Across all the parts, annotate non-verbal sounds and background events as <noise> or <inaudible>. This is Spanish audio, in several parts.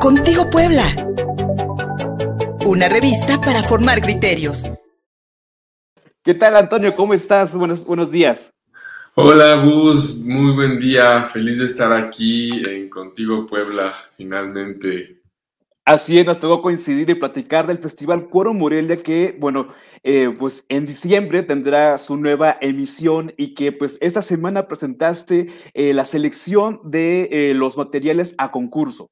Contigo Puebla. Una revista para formar criterios. ¿Qué tal, Antonio? ¿Cómo estás? Buenos, buenos días. Hola, Gus. Muy buen día. Feliz de estar aquí en Contigo Puebla, finalmente. Así es, nos tocó coincidir y platicar del Festival Cuoro Morelia que, bueno, eh, pues en diciembre tendrá su nueva emisión y que pues esta semana presentaste eh, la selección de eh, los materiales a concurso.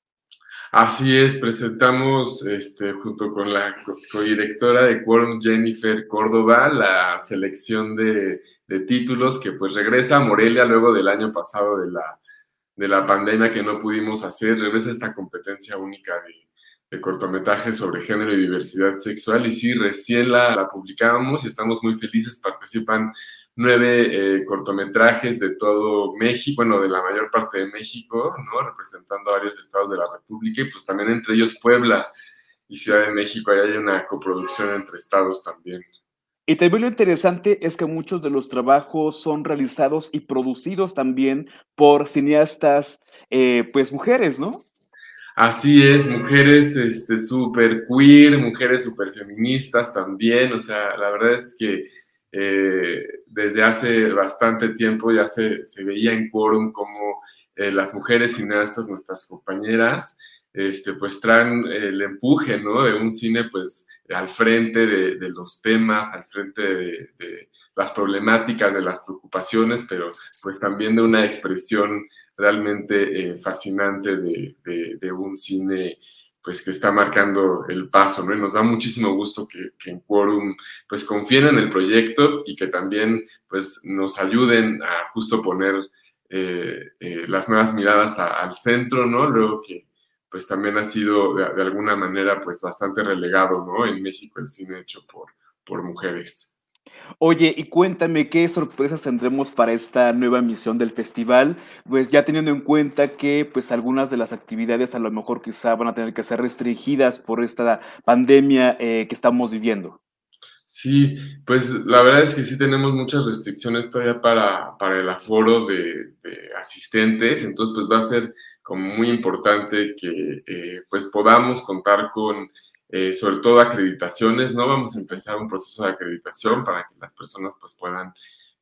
Así es, presentamos este, junto con la codirectora de Quorum, Jennifer Córdoba, la selección de, de, títulos que pues regresa a Morelia luego del año pasado de la, de la pandemia que no pudimos hacer, regresa esta competencia única de de cortometrajes sobre género y diversidad sexual. Y sí, recién la, la publicamos y estamos muy felices. Participan nueve eh, cortometrajes de todo México, bueno, de la mayor parte de México, ¿no? Representando varios estados de la República y pues también entre ellos Puebla y Ciudad de México. Ahí hay una coproducción entre estados también. Y también lo interesante es que muchos de los trabajos son realizados y producidos también por cineastas, eh, pues mujeres, ¿no? Así es, mujeres este, súper queer, mujeres súper feministas también, o sea, la verdad es que eh, desde hace bastante tiempo ya se, se veía en quórum como eh, las mujeres cineastas, nuestras compañeras, este, pues traen el empuje, ¿no? De un cine, pues, al frente de, los temas, al frente de, las problemáticas, de las preocupaciones, pero pues también de una expresión realmente eh, fascinante de, un cine pues que está marcando el paso, ¿no? Y nos da muchísimo gusto que, en Quorum pues confíen en el proyecto y que también pues nos ayuden a justo poner eh, eh, las nuevas miradas al centro, ¿no? Luego que pues también ha sido de, alguna manera pues bastante relegado, ¿no? En México el cine hecho por, por mujeres. Oye, y cuéntame qué sorpresas tendremos para esta nueva misión del festival, pues ya teniendo en cuenta que pues algunas de las actividades a lo mejor quizá van a tener que ser restringidas por esta pandemia eh, que estamos viviendo. Sí, pues la verdad es que sí tenemos muchas restricciones todavía para, para el aforo de, asistentes, entonces pues va a ser como muy importante que eh, pues podamos contar con eh, sobre todo acreditaciones, ¿no? Vamos a empezar un proceso de acreditación para que las personas pues puedan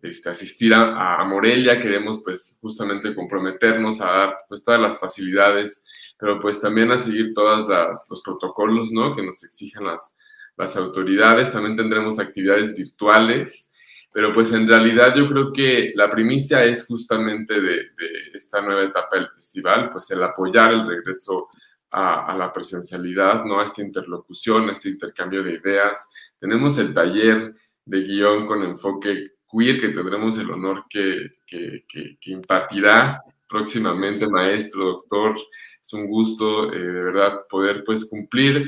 este, asistir a, a, Morelia, queremos pues justamente comprometernos a dar pues todas las facilidades, pero pues también a seguir todos los protocolos, ¿no? Que nos exigen las, las autoridades, también tendremos actividades virtuales, pero pues en realidad yo creo que la primicia es justamente de, esta nueva etapa del festival, pues el apoyar el regreso a, la presencialidad, ¿no? A esta interlocución, a este intercambio de ideas. Tenemos el taller de guion con enfoque queer que tendremos el honor que, que, que, impartirás próximamente, maestro, doctor. Es un gusto, eh, de verdad, poder pues cumplir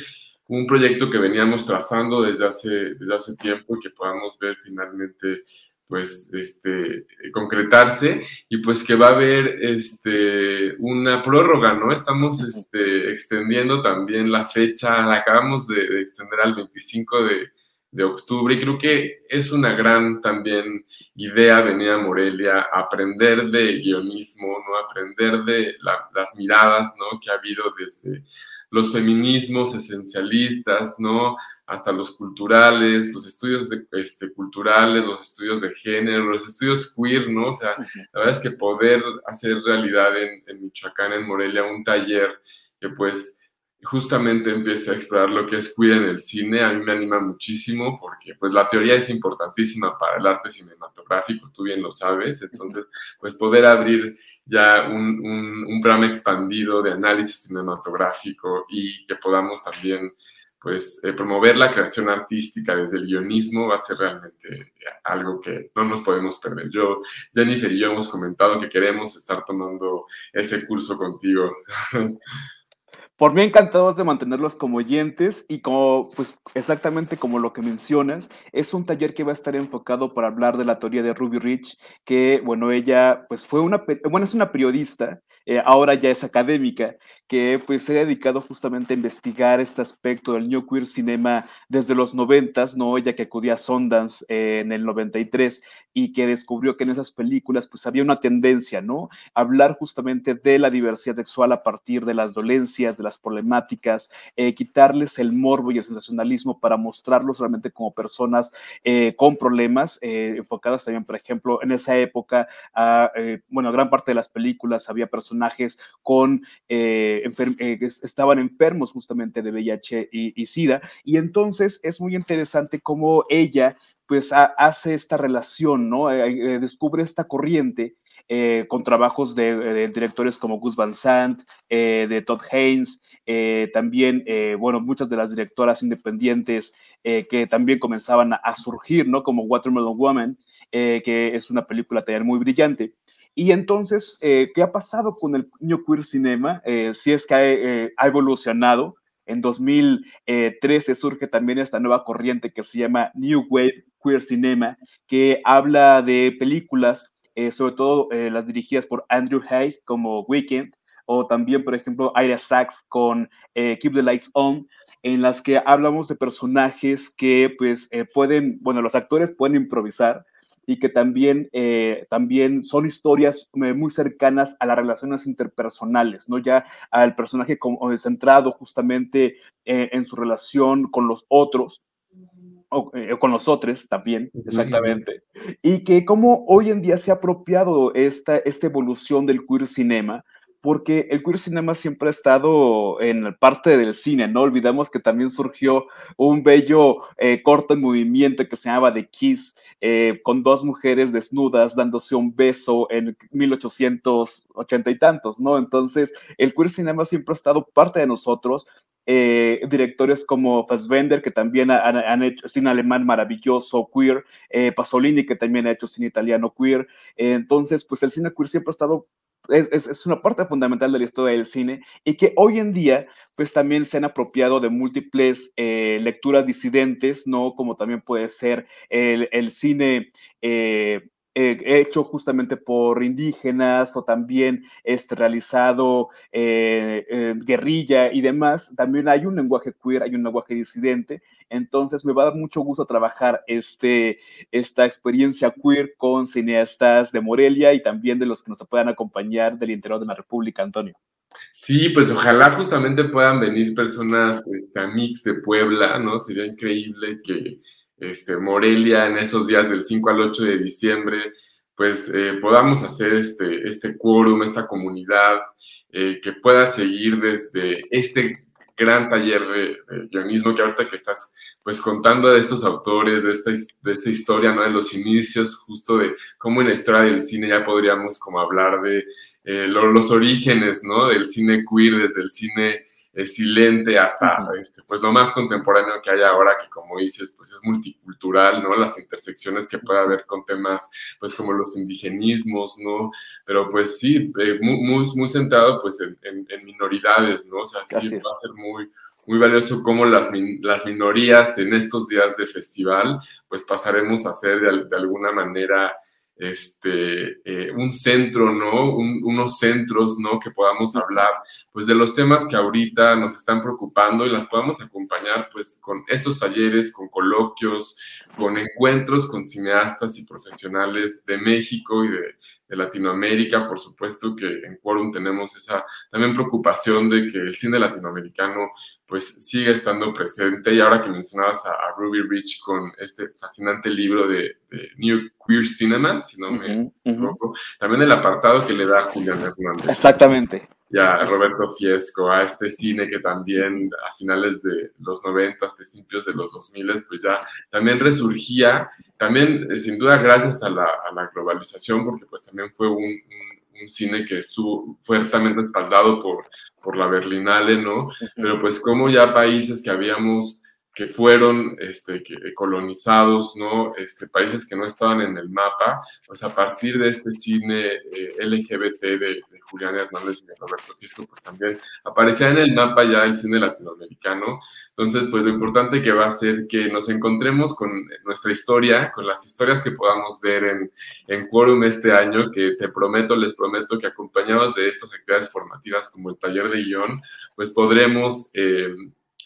un proyecto que veníamos trazando desde hace, desde hace tiempo y que podamos ver finalmente pues este, concretarse y pues que va a haber este, una prórroga, ¿no? Estamos este, extendiendo también la fecha, la acabamos de, extender al 25 de, de, octubre y creo que es una gran también idea venir a Morelia, aprender de guionismo, ¿no? Aprender de las miradas, ¿no? Que ha habido desde los feminismos esencialistas, ¿no? Hasta los culturales, los estudios de, este, culturales, los estudios de género, los estudios queer, ¿no? O sea, la verdad es que poder hacer realidad en, en Michoacán, en Morelia, un taller que pues justamente empiece a explorar lo que es queer en el cine, a mí me anima muchísimo porque pues la teoría es importantísima para el arte cinematográfico, tú bien lo sabes, entonces pues poder abrir ya un, un, programa expandido de análisis cinematográfico y que podamos también pues eh, promover la creación artística desde el guionismo va a ser realmente algo que no nos podemos perder. Yo, Jennifer y yo hemos comentado que queremos estar tomando ese curso contigo. <laughs> por mí encantados de mantenerlos como oyentes y como, pues exactamente como lo que mencionas, es un taller que va a estar enfocado para hablar de la teoría de Ruby Rich, que, bueno, ella, pues fue una, bueno, es una periodista, eh, ahora ya es académica, que pues se ha dedicado justamente a investigar este aspecto del New Queer Cinema desde los noventas, ¿no? Ella que acudía a Sundance eh, en el 93 y que descubrió que en esas películas pues había una tendencia, ¿no? Hablar justamente de la diversidad sexual a partir de las dolencias, de las problemáticas, eh, quitarles el morbo y el sensacionalismo para mostrarlos realmente como personas eh, con problemas, eh, enfocadas también, por ejemplo, en esa época, a, bueno, gran parte de las películas había personajes con, estaban enfermos justamente de VIH y, y SIDA, y entonces es muy interesante cómo ella pues hace esta relación, ¿no? descubre esta corriente eh, con trabajos de, directores como Gus Van Sant, eh, de Todd Haynes, eh, también, bueno, muchas de las directoras independientes que también comenzaban a, surgir, ¿no? Como Watermelon Woman, que es una película también muy brillante. Y entonces, ¿qué ha pasado con el New Queer Cinema? si es que ha, evolucionado. En 2013 surge también esta nueva corriente que se llama New Wave Queer Cinema, que habla de películas eh, sobre todo eh, las dirigidas por Andrew Hay como Weekend, o también, por ejemplo, Ira Sachs con eh, Keep the Lights On, en las que hablamos de personajes que, pues, pueden, bueno, los actores pueden improvisar y que también, también son historias muy cercanas a las relaciones interpersonales, ¿no? Ya al personaje como, centrado justamente en su relación con los otros eh, o, con los otros también, exactamente, y que como hoy en día se ha apropiado esta, esta evolución del queer cinema, porque el queer cinema siempre ha estado en parte del cine, no olvidamos que también surgió un bello eh, corto en movimiento que se llamaba The Kiss, eh, con dos mujeres desnudas dándose un beso en 1880 y tantos, ¿no? Entonces, el queer cinema siempre ha estado parte de nosotros eh, directores como Fassbender, que también han, hecho cine alemán maravilloso, queer, Pasolini, que también ha hecho cine italiano queer. Entonces, pues el cine queer siempre ha estado es, es, una parte fundamental de la historia del cine y que hoy en día pues también se han apropiado de múltiples lecturas disidentes, ¿no? Como también puede ser el, el cine eh, hecho justamente por indígenas o también este, realizado eh, eh, guerrilla y demás, también hay un lenguaje queer, hay un lenguaje disidente, entonces me va a dar mucho gusto trabajar este, esta experiencia queer con cineastas de Morelia y también de los que nos puedan acompañar del interior de la República, Antonio. Sí, pues ojalá justamente puedan venir personas este, Mix de Puebla, ¿no? Sería increíble que este, Morelia en esos días del 5 al 8 de diciembre, pues eh, podamos hacer este, este quórum, esta comunidad, eh, que pueda seguir desde este gran taller de, guionismo que ahorita que estás pues contando de estos autores, de esta, de esta historia, ¿no? De los inicios, justo de cómo en la historia del cine ya podríamos como hablar de eh, los orígenes, ¿no? Del cine queer, desde el cine es silente hasta este, pues lo más contemporáneo que hay ahora, que como dices, pues es multicultural, ¿no? Las intersecciones que puede haber con temas, pues como los indigenismos, ¿no? Pero pues sí, eh, muy, muy, centrado pues en, minoridades, ¿no? O sea, sí va a ser muy, muy valioso cómo las, las minorías en estos días de festival, pues pasaremos a ser de alguna manera este, eh, un centro, ¿no? unos centros, ¿no? Que podamos hablar, pues, de los temas que ahorita nos están preocupando y las podamos acompañar, pues, con estos talleres, con coloquios, con encuentros con cineastas y profesionales de México y de, de Latinoamérica. Por supuesto que en Quorum tenemos esa también preocupación de que el cine latinoamericano pues siga estando presente. Y ahora que mencionabas a, Ruby Rich con este fascinante libro de, New Queer Cinema, si no me equivoco, también el apartado que le da Julián Hernández. Exactamente ya Roberto Fiesco, a este cine que también a finales de los 90, principios de los 2000, pues ya también resurgía, también eh, sin duda gracias a la, a la, globalización, porque pues también fue un, un, cine que estuvo fuertemente respaldado por, por la Berlinale, ¿no? Pero pues como ya países que habíamos que fueron este, que, colonizados, ¿no? Este, países que no estaban en el mapa, pues a partir de este cine eh, LGBT de, de, Julián Hernández y de Roberto Fisco, pues también aparecía en el mapa ya el cine latinoamericano. Entonces, pues lo importante que va a ser que nos encontremos con nuestra historia, con las historias que podamos ver en, en Quórum este año, que te prometo, les prometo que acompañados de estas actividades formativas como el taller de guion, pues podremos... Eh,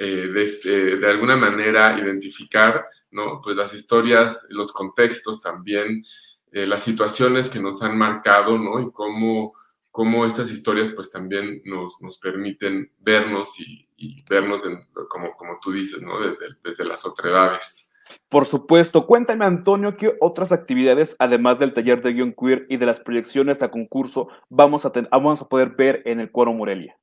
eh, eh, de, alguna manera identificar, ¿no? Pues las historias, los contextos también, eh, las situaciones que nos han marcado, ¿no? Y cómo, cómo estas historias pues también nos, nos permiten vernos y, vernos como, como tú dices, ¿no? Desde, desde las otredades. Por supuesto. Cuéntame, Antonio, ¿qué otras actividades, además del taller de guion queer y de las proyecciones a concurso, vamos a, vamos a poder ver en el Cuoro Morelia?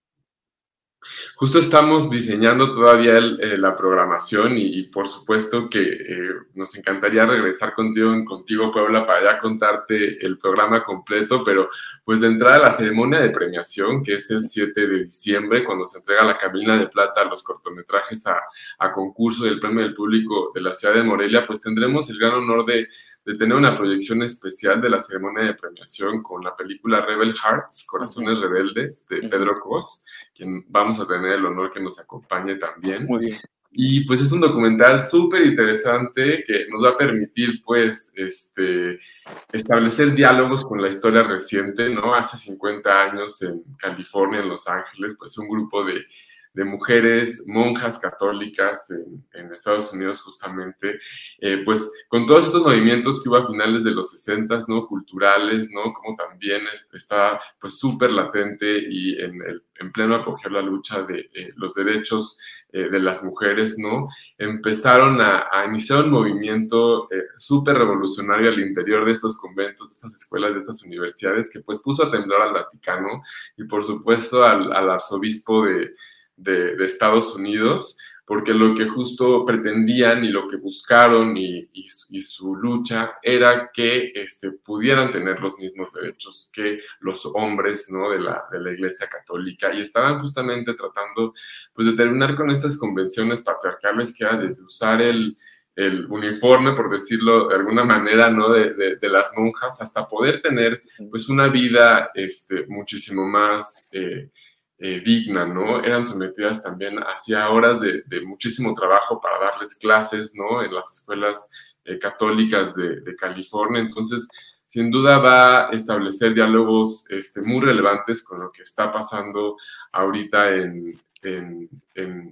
Justo estamos diseñando todavía eh, la programación y, por supuesto que eh, nos encantaría regresar contigo en Contigo Puebla para ya contarte el programa completo, pero pues de entrada la ceremonia de premiación, que es el 7 de diciembre, cuando se entrega la cabina de plata a los cortometrajes a, a concurso del Premio del Público de la ciudad de Morelia, pues tendremos el gran honor de de tener una proyección especial de la ceremonia de premiación con la película Rebel Hearts, Corazones Rebeldes, de Pedro Cos, quien vamos a tener el honor que nos acompañe también. Muy bien. Y pues es un documental súper interesante que nos va a permitir pues este, establecer diálogos con la historia reciente, ¿no? Hace 50 años en California, en Los Ángeles, pues un grupo de de mujeres monjas católicas en, Estados Unidos justamente, eh, pues con todos estos movimientos que hubo a finales de los 60, ¿no? Culturales, ¿no? Como también está pues súper latente y en, el, en pleno apogeo la lucha de eh, los derechos eh, de las mujeres, ¿no? Empezaron a, iniciar un movimiento súper revolucionario al interior de estos conventos, de estas escuelas, de estas universidades, que pues puso a temblar al Vaticano y por supuesto al arzobispo de de, Estados Unidos, porque lo que justo pretendían y lo que buscaron y, su lucha era que este, pudieran tener los mismos derechos que los hombres ¿no? de, la, de la Iglesia Católica y estaban justamente tratando pues, de terminar con estas convenciones patriarcales que era desde usar el, el uniforme, por decirlo de alguna manera, ¿no? De, de, las monjas, hasta poder tener, pues, una vida, este, muchísimo más eh, eh, digna, ¿no? Eran sometidas también hacia horas de, muchísimo trabajo para darles clases, ¿no? En las escuelas eh, católicas de, California. Entonces, sin duda va a establecer diálogos este, muy relevantes con lo que está pasando ahorita en,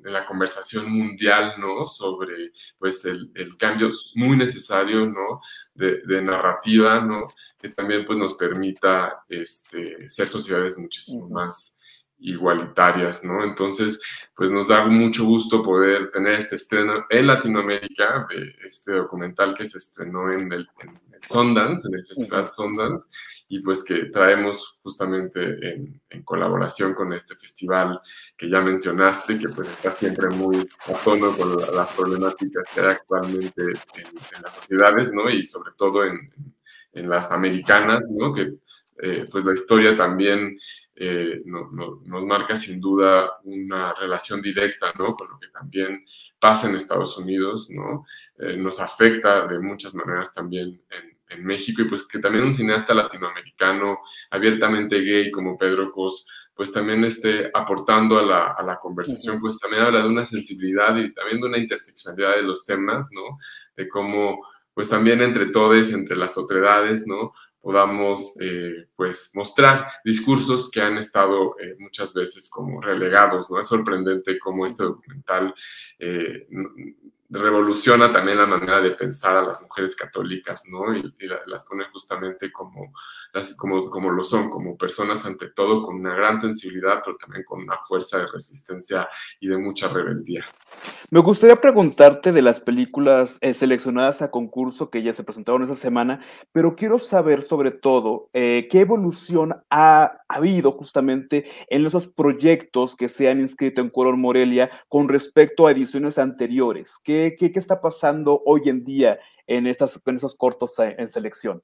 la conversación mundial, ¿no? Sobre, pues, el, cambio muy necesario, ¿no? De, narrativa, ¿no? Que también, pues, nos permita este, ser sociedades muchísimo más igualitarias, ¿no? Entonces, pues nos da mucho gusto poder tener este estreno en Latinoamérica, de este documental que se estrenó en el, en Sundance, en el Festival Sundance, y pues que traemos justamente en, colaboración con este festival que ya mencionaste, que pues está siempre muy a tono con las problemáticas que hay actualmente en, las sociedades, ¿no? Y sobre todo en, las americanas, ¿no? Que eh, pues la historia también eh, nos marca sin duda una relación directa ¿no? con lo que también pasa en Estados Unidos, ¿no? Eh, nos afecta de muchas maneras también en, México y pues que también un cineasta latinoamericano abiertamente gay como Pedro Cos, pues también esté aportando a la, a la conversación, pues también habla de una sensibilidad y también de una interseccionalidad de los temas, ¿no? De cómo pues también entre todos, entre las otredades, ¿no? Podamos eh, pues mostrar discursos que han estado eh, muchas veces como relegados, ¿no? Es sorprendente cómo este documental eh, revoluciona también la manera de pensar a las mujeres católicas, ¿no? Y, las pone justamente como, las, como, como lo son, como personas ante todo con una gran sensibilidad, pero también con una fuerza de resistencia y de mucha rebeldía. Me gustaría preguntarte de las películas eh, seleccionadas a concurso que ya se presentaron esa semana, pero quiero saber sobre todo eh, qué evolución ha, habido justamente en esos proyectos que se han inscrito en Color Morelia con respecto a ediciones anteriores. ¿Qué ¿Qué, está pasando hoy en día en, estas, en esos cortos en selección?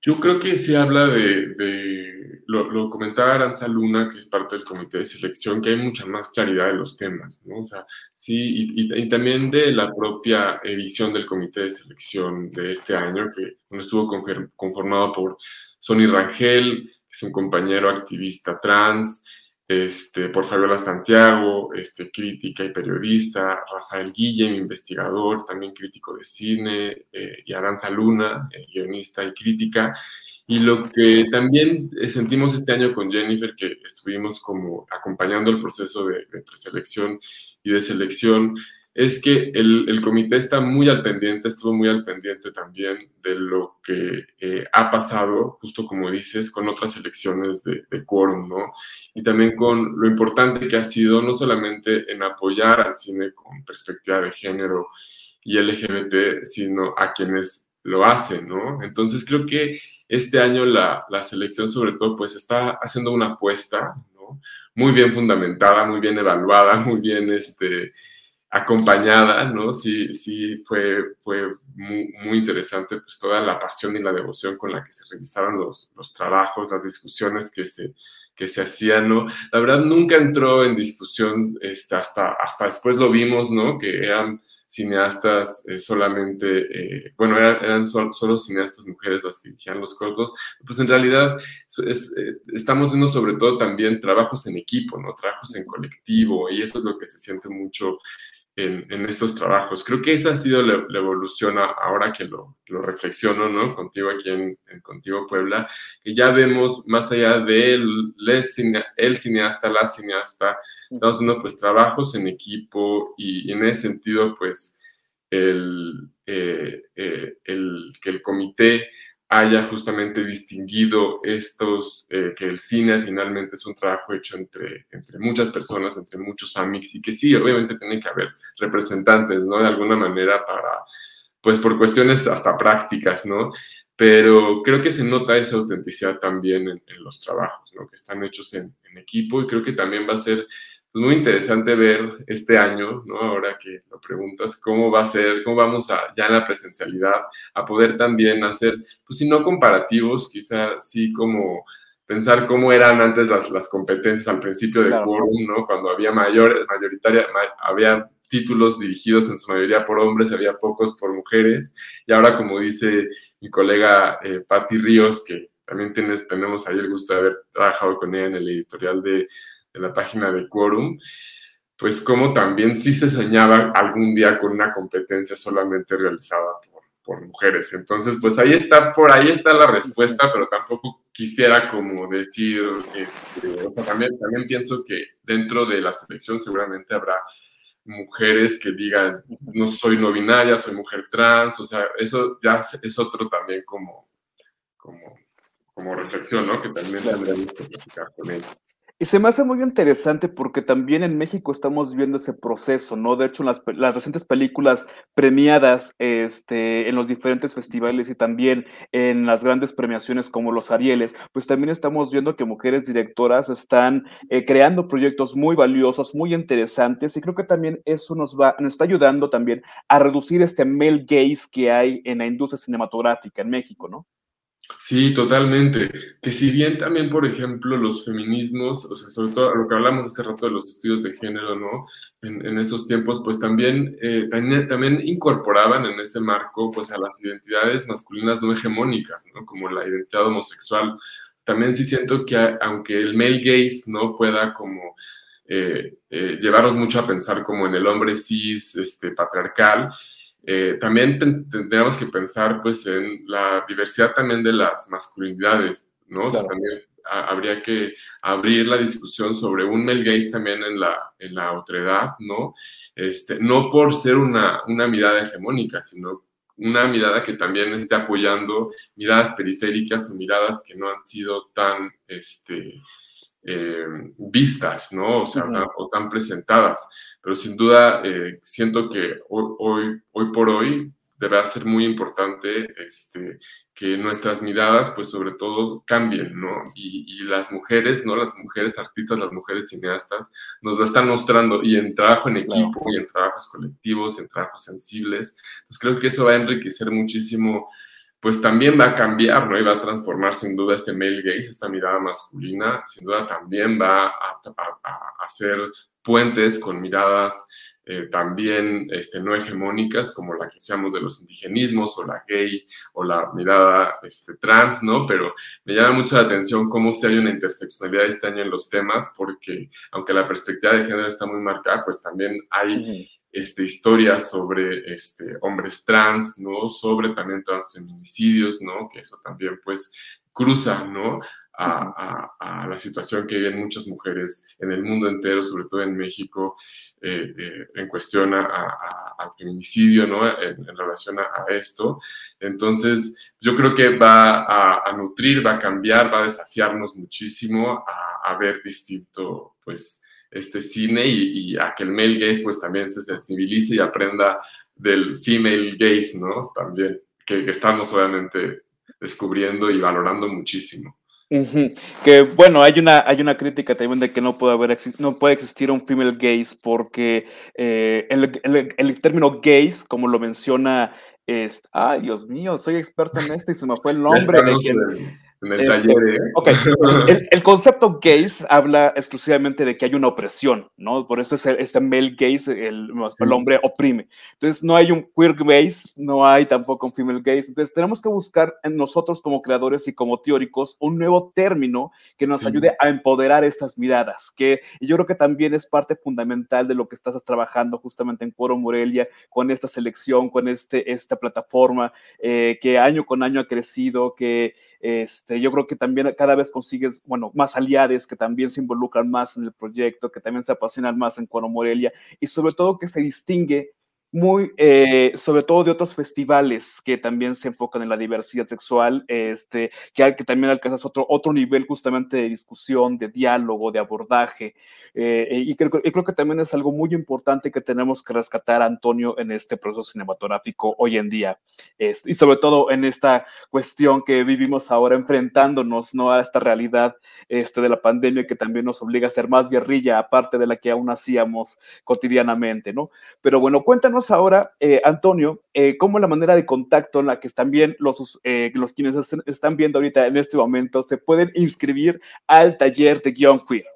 Yo creo que se habla de, lo, comentaba Aranza Luna, que es parte del comité de selección, que hay mucha más claridad de los temas, ¿no? O sea, sí, y, también de la propia edición del comité de selección de este año, que estuvo conformado por Sonny Rangel, que es un compañero activista trans, este, por Fabiola Santiago, este, crítica y periodista, Rafael Guillem, investigador, también crítico de cine, eh, y Aranza Luna, eh, guionista y crítica. Y lo que también eh, sentimos este año con Jennifer, que estuvimos como acompañando el proceso de, de preselección y de selección, es que el, comité está muy al pendiente, estuvo muy al pendiente también de lo que eh, ha pasado, justo como dices, con otras elecciones de, de quórum, ¿no? Y también con lo importante que ha sido no solamente en apoyar al cine con perspectiva de género y LGBT, sino a quienes lo hacen, ¿no? Entonces creo que este año la, la selección sobre todo pues está haciendo una apuesta, ¿no? Muy bien fundamentada, muy bien evaluada, <laughs> muy bien, este, acompañada, ¿no? Sí, sí, fue, fue muy, muy, interesante, pues toda la pasión y la devoción con la que se revisaron los, los trabajos, las discusiones que se, que se hacían, ¿no? La verdad nunca entró en discusión, este, hasta, hasta después lo vimos, ¿no? Que eran cineastas eh, solamente, eh, bueno, eran, solo cineastas mujeres las que dirigían los cortos, pues en realidad eh, estamos viendo sobre todo también trabajos en equipo, ¿no? Trabajos en colectivo, y eso es lo que se siente mucho en, estos trabajos. Creo que esa ha sido la, evolución ahora que lo, lo, reflexiono, ¿no? Contigo aquí en, Contigo Puebla, que ya vemos más allá de el cineasta, la cineasta, estamos viendo pues trabajos en equipo y, en ese sentido pues el, eh, eh, el que el comité haya justamente distinguido estos, eh, que el cine finalmente es un trabajo hecho entre, entre muchas personas, entre muchos amics, y que sí, obviamente tienen que haber representantes, ¿no? De alguna manera para, pues por cuestiones hasta prácticas, ¿no? Pero creo que se nota esa autenticidad también en, los trabajos, ¿no? Que están hechos en, en equipo y creo que también va a ser muy interesante ver este año, ¿no? Ahora que lo preguntas, cómo va a ser, cómo vamos a, ya en la presencialidad, a poder también hacer, pues si no comparativos, quizá sí como pensar cómo eran antes las, las competencias al principio de quórum, ¿no? Cuando había mayor, mayoritaria, había títulos dirigidos en su mayoría por hombres, había pocos por mujeres, y ahora como dice mi colega eh, Patti Ríos, que también tienes, tenemos ahí el gusto de haber trabajado con ella en el editorial de en la página de Quorum, pues como también sí se soñaba algún día con una competencia solamente realizada por, por mujeres. Entonces, pues ahí está, por ahí está la respuesta, pero tampoco quisiera como decir, este, o sea, también, también pienso que dentro de la selección seguramente habrá mujeres que digan, no soy no binaria, soy mujer trans, o sea, eso ya es otro también como, como, como reflexión, ¿no? Que también tendríamos que platicar con ellas. Y se me hace muy interesante porque también en México estamos viendo ese proceso, ¿no? De hecho, las, las recientes películas premiadas este, en los diferentes festivales y también en las grandes premiaciones como los Arieles, pues también estamos viendo que mujeres directoras están eh, creando proyectos muy valiosos, muy interesantes y creo que también eso nos va, nos está ayudando también a reducir este male gaze que hay en la industria cinematográfica en México, ¿no? Sí, totalmente. Que si bien también, por ejemplo, los feminismos, o sea, sobre todo lo que hablamos hace rato de los estudios de género, ¿no? En, esos tiempos, pues también, eh, también, incorporaban en ese marco, pues a las identidades masculinas no hegemónicas, ¿no? Como la identidad homosexual. También sí siento que aunque el male gaze no pueda como eh, eh, llevarnos mucho a pensar como en el hombre cis, este, patriarcal, eh, también tendríamos que pensar pues en la diversidad también de las masculinidades, ¿no? O sea, también habría que abrir la discusión sobre un male gaze también en la, en la otredad, ¿no? Este, no por ser una, una mirada hegemónica, sino una mirada que también esté apoyando miradas periféricas o miradas que no han sido tan, este, eh, vistas, ¿no? O sea, o tan presentadas. Pero sin duda eh, siento que hoy, hoy, por hoy deberá ser muy importante este, que nuestras miradas, pues sobre todo, cambien, ¿no? Y, las mujeres, ¿no? Las mujeres artistas, las mujeres cineastas, nos lo están mostrando y en trabajo en equipo y en trabajos colectivos, en trabajos sensibles. Entonces creo que eso va a enriquecer muchísimo pues también va a cambiar, ¿no? Y va a transformar sin duda este male gaze, esta mirada masculina, sin duda también va a, hacer puentes con miradas eh, también este, no hegemónicas, como la que seamos de los indigenismos o la gay o la mirada este, trans, ¿no? Pero me llama mucho la atención cómo si hay una interseccionalidad este año en los temas, porque aunque la perspectiva de género está muy marcada, pues también hay este, historias sobre este, hombres trans, ¿no? Sobre también transfeminicidios, ¿no? Que eso también, pues, cruza, ¿no? A, la situación que viven muchas mujeres en el mundo entero, sobre todo en México, eh, eh, en cuestión al feminicidio, ¿no? En, relación a, esto. Entonces, yo creo que va a, nutrir, va a cambiar, va a desafiarnos muchísimo a, ver distinto, pues, este cine y, a que el male gaze pues también se sensibilice y aprenda del female gaze, ¿no? También, que, estamos obviamente descubriendo y valorando muchísimo. Que bueno, hay una, hay una crítica también de que no puede haber no puede existir un female gaze porque eh, el, el, término gaze, como lo menciona, es, ay Dios mío, soy experto en esto y se me fue el nombre de quien en el este, taller. ¿eh? Ok, <laughs> el, concepto gaze habla exclusivamente de que hay una opresión, ¿no? Por eso es este male gaze, el, el, hombre oprime. Entonces no hay un queer gaze, no hay tampoco un female gaze. Entonces tenemos que buscar en nosotros como creadores y como teóricos un nuevo término que nos ayude a empoderar estas miradas, que yo creo que también es parte fundamental de lo que estás trabajando justamente en Coro Morelia, con esta selección, con este, esta plataforma eh, que año con año ha crecido, que... Este, este, yo creo que también cada vez consigues, bueno, más aliados que también se involucran más en el proyecto, que también se apasionan más en Cuano Morelia y sobre todo que se distingue muy, eh, sobre todo de otros festivales que también se enfocan en la diversidad sexual, este, que, que también alcanzas otro, otro nivel justamente de discusión, de diálogo, de abordaje. Eh, y, creo, creo que también es algo muy importante que tenemos que rescatar, Antonio, en este proceso cinematográfico hoy en día. y sobre todo en esta cuestión que vivimos ahora enfrentándonos ¿no? a esta realidad este, de la pandemia que también nos obliga a ser más guerrilla, aparte de la que aún hacíamos cotidianamente, ¿no? Pero bueno, cuéntanos ahora, eh, Antonio, eh, cómo la manera de contacto en la que también los, eh, los quienes están viendo ahorita en este momento se pueden inscribir al taller de guion queer.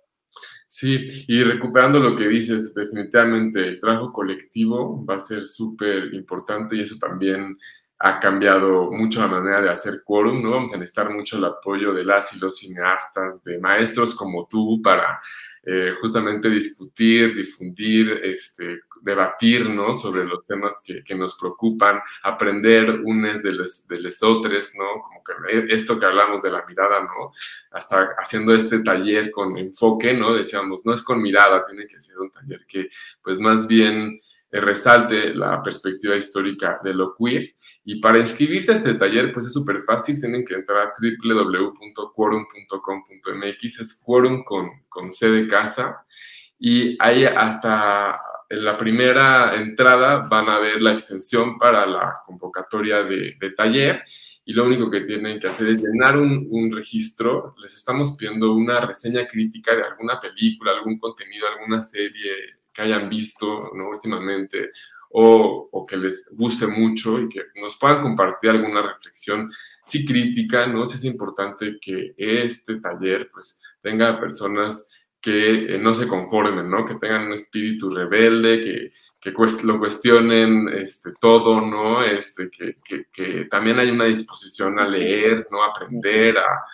Sí, y recuperando lo que dices, definitivamente el trabajo colectivo va a ser súper importante y eso también ha cambiado mucho la manera de hacer quórum, ¿no? Vamos a necesitar mucho el apoyo de las y los cineastas, de maestros como tú, para eh, justamente discutir, difundir, este, debatir, ¿no? Sobre los temas que, nos preocupan, aprender unes de los, de los otros, ¿no? Que esto que hablamos de la mirada, ¿no? Hasta haciendo este taller con enfoque, ¿no? Decíamos, no es con mirada, tiene que ser un taller que, pues, más bien resalte la perspectiva histórica de lo queer. Y para inscribirse a este taller, pues es súper fácil, tienen que entrar a www.quorum.com.mx, es quorum con, con C de casa, y ahí hasta en la primera entrada van a ver la extensión para la convocatoria de, de taller y lo único que tienen que hacer es llenar un, un, registro. Les estamos pidiendo una reseña crítica de alguna película, algún contenido, alguna serie que hayan visto ¿no? últimamente o, o, que les guste mucho y que nos puedan compartir alguna reflexión, sí crítica, ¿no? Sí es importante que este taller pues tenga personas que eh, no se conformen, ¿no? Que tengan un espíritu rebelde, que, que lo cuestionen este, todo, ¿no? Este, que, que, que, también hay una disposición a leer, ¿no? A aprender, a,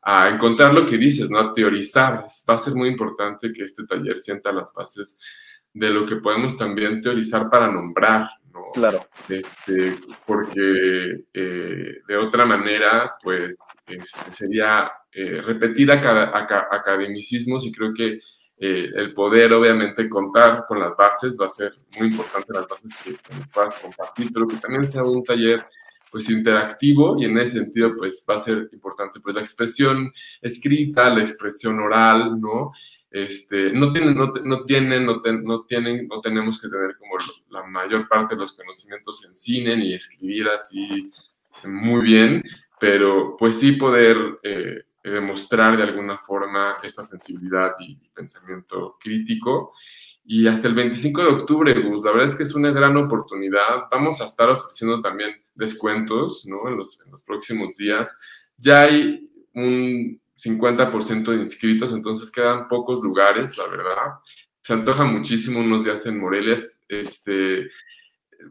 a encontrar lo que dices, ¿no? A teorizar. Va a ser muy importante que este taller sienta las bases de lo que podemos también teorizar para nombrar, ¿no? Claro. Este, porque eh, de otra manera, pues este, sería eh, repetir academicismos y creo que eh, el poder, obviamente, contar con las bases va a ser muy importante, las bases que, nos puedas compartir, pero que también sea un taller pues interactivo y en ese sentido pues va a ser importante pues la expresión escrita, la expresión oral, ¿no? Este, no tienen, no, tienen, no tenemos que tener como la mayor parte de los conocimientos en cine ni escribir así muy bien, pero pues sí poder eh, demostrar de alguna forma esta sensibilidad y, pensamiento crítico. y hasta el 25 de octubre, Gus. La verdad es que es una gran oportunidad. Vamos a estar ofreciendo también descuentos, ¿no? En los, en los próximos días. Ya hay un 50% de inscritos, entonces quedan pocos lugares, la verdad. Se antoja muchísimo unos días en Morelia. Este,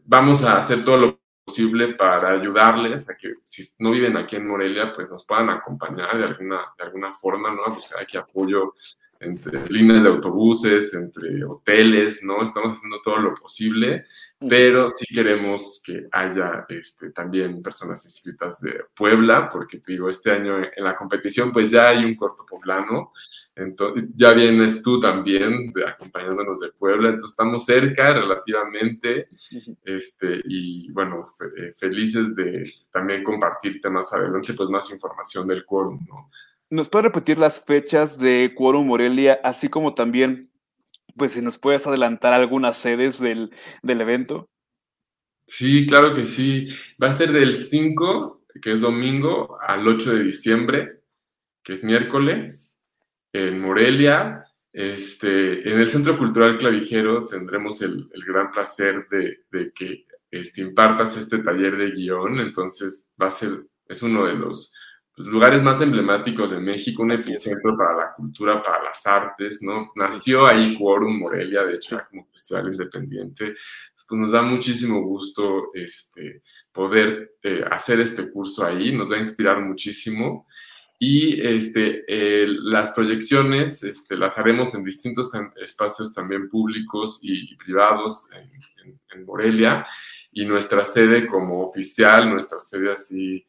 vamos a hacer todo lo posible para ayudarles a que si no viven aquí en Morelia, pues nos puedan acompañar de alguna, de alguna forma, ¿no? A buscar aquí apoyo entre líneas de autobuses, entre hoteles, ¿no? Estamos haciendo todo lo posible, pero sí queremos que haya este, también personas inscritas de Puebla, porque te digo, este año en la competición pues ya hay un corto poblano, entonces ya vienes tú también de, acompañándonos de Puebla, entonces estamos cerca relativamente, este, y bueno, eh, felices de también compartirte más adelante pues más información del quórum, ¿no? ¿Nos puede repetir las fechas de Quórum Morelia, así como también, pues si nos puedes adelantar algunas sedes del, evento? Sí, claro que sí. Va a ser del 5, que es domingo, al 8 de diciembre, que es miércoles, en Morelia. Este, en el Centro Cultural Clavijero tendremos el, gran placer de, que este, impartas este taller de guion. Entonces, va a ser, es uno de los los lugares más emblemáticos de México, un epicentro para la cultura, para las artes, ¿no? Nació ahí Quórum Morelia, de hecho, como festival independiente. Pues nos da muchísimo gusto este, poder eh, hacer este curso ahí, nos va a inspirar muchísimo. Y este, las proyecciones este, las haremos en distintos espacios también públicos y, privados en, en Morelia. Y nuestra sede como oficial, nuestra sede así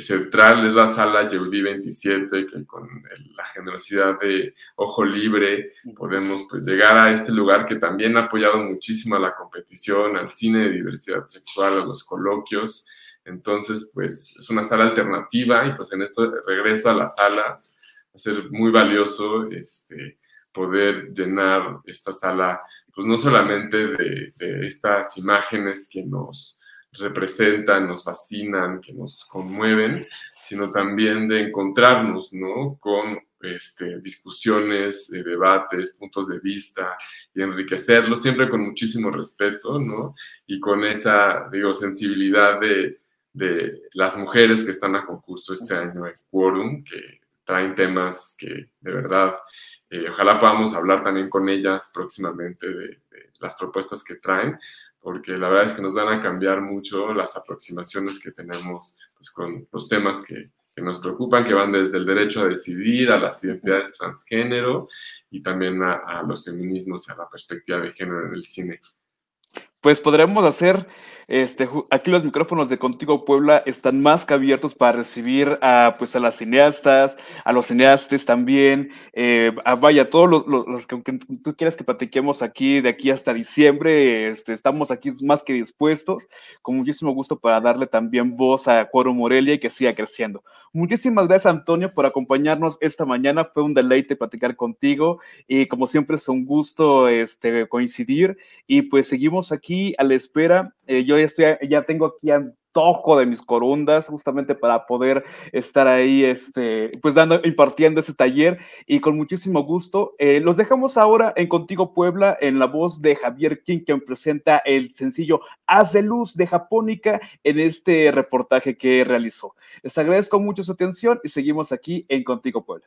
central es la sala Yeudí 27, que con la generosidad de Ojo Libre podemos pues llegar a este lugar que también ha apoyado muchísimo a la competición, al cine de diversidad sexual, a los coloquios. Entonces, pues es una sala alternativa y pues en esto regreso a las salas va a ser muy valioso este, poder llenar esta sala, pues no solamente de, de estas imágenes que nos representan, nos fascinan, que nos conmueven, sino también de encontrarnos, ¿no? Con este, discusiones, debates, puntos de vista y enriquecerlos siempre con muchísimo respeto, ¿no? Y con esa, digo, sensibilidad de, de las mujeres que están a concurso este año en Quorum, que traen temas que de verdad, eh, ojalá podamos hablar también con ellas próximamente de, de las propuestas que traen, porque la verdad es que nos van a cambiar mucho las aproximaciones que tenemos pues, con los temas que, nos preocupan, que van desde el derecho a decidir, a las identidades transgénero y también a, a los feminismos y a la perspectiva de género en el cine pues podremos hacer, este, aquí los micrófonos de Contigo Puebla están más que abiertos para recibir a, pues, a las cineastas, a los cineastas también, eh, a, vaya, todos los, los, que tú quieras que platiquemos aquí de aquí hasta diciembre, este, estamos aquí más que dispuestos, con muchísimo gusto para darle también voz a Cuoro Morelia y que siga creciendo. Muchísimas gracias, Antonio, por acompañarnos esta mañana, fue un deleite platicar contigo y como siempre es un gusto este, coincidir. Y pues seguimos aquí a la espera. Eh, yo ya, estoy, ya tengo aquí antojo de mis corundas, justamente para poder estar ahí, este, pues dando, impartiendo ese taller y con muchísimo gusto. Eh, los dejamos ahora en Contigo Puebla, en la voz de Javier King, quien presenta el sencillo Haz de Luz de Japónica en este reportaje que realizó. Les agradezco mucho su atención y seguimos aquí en Contigo Puebla.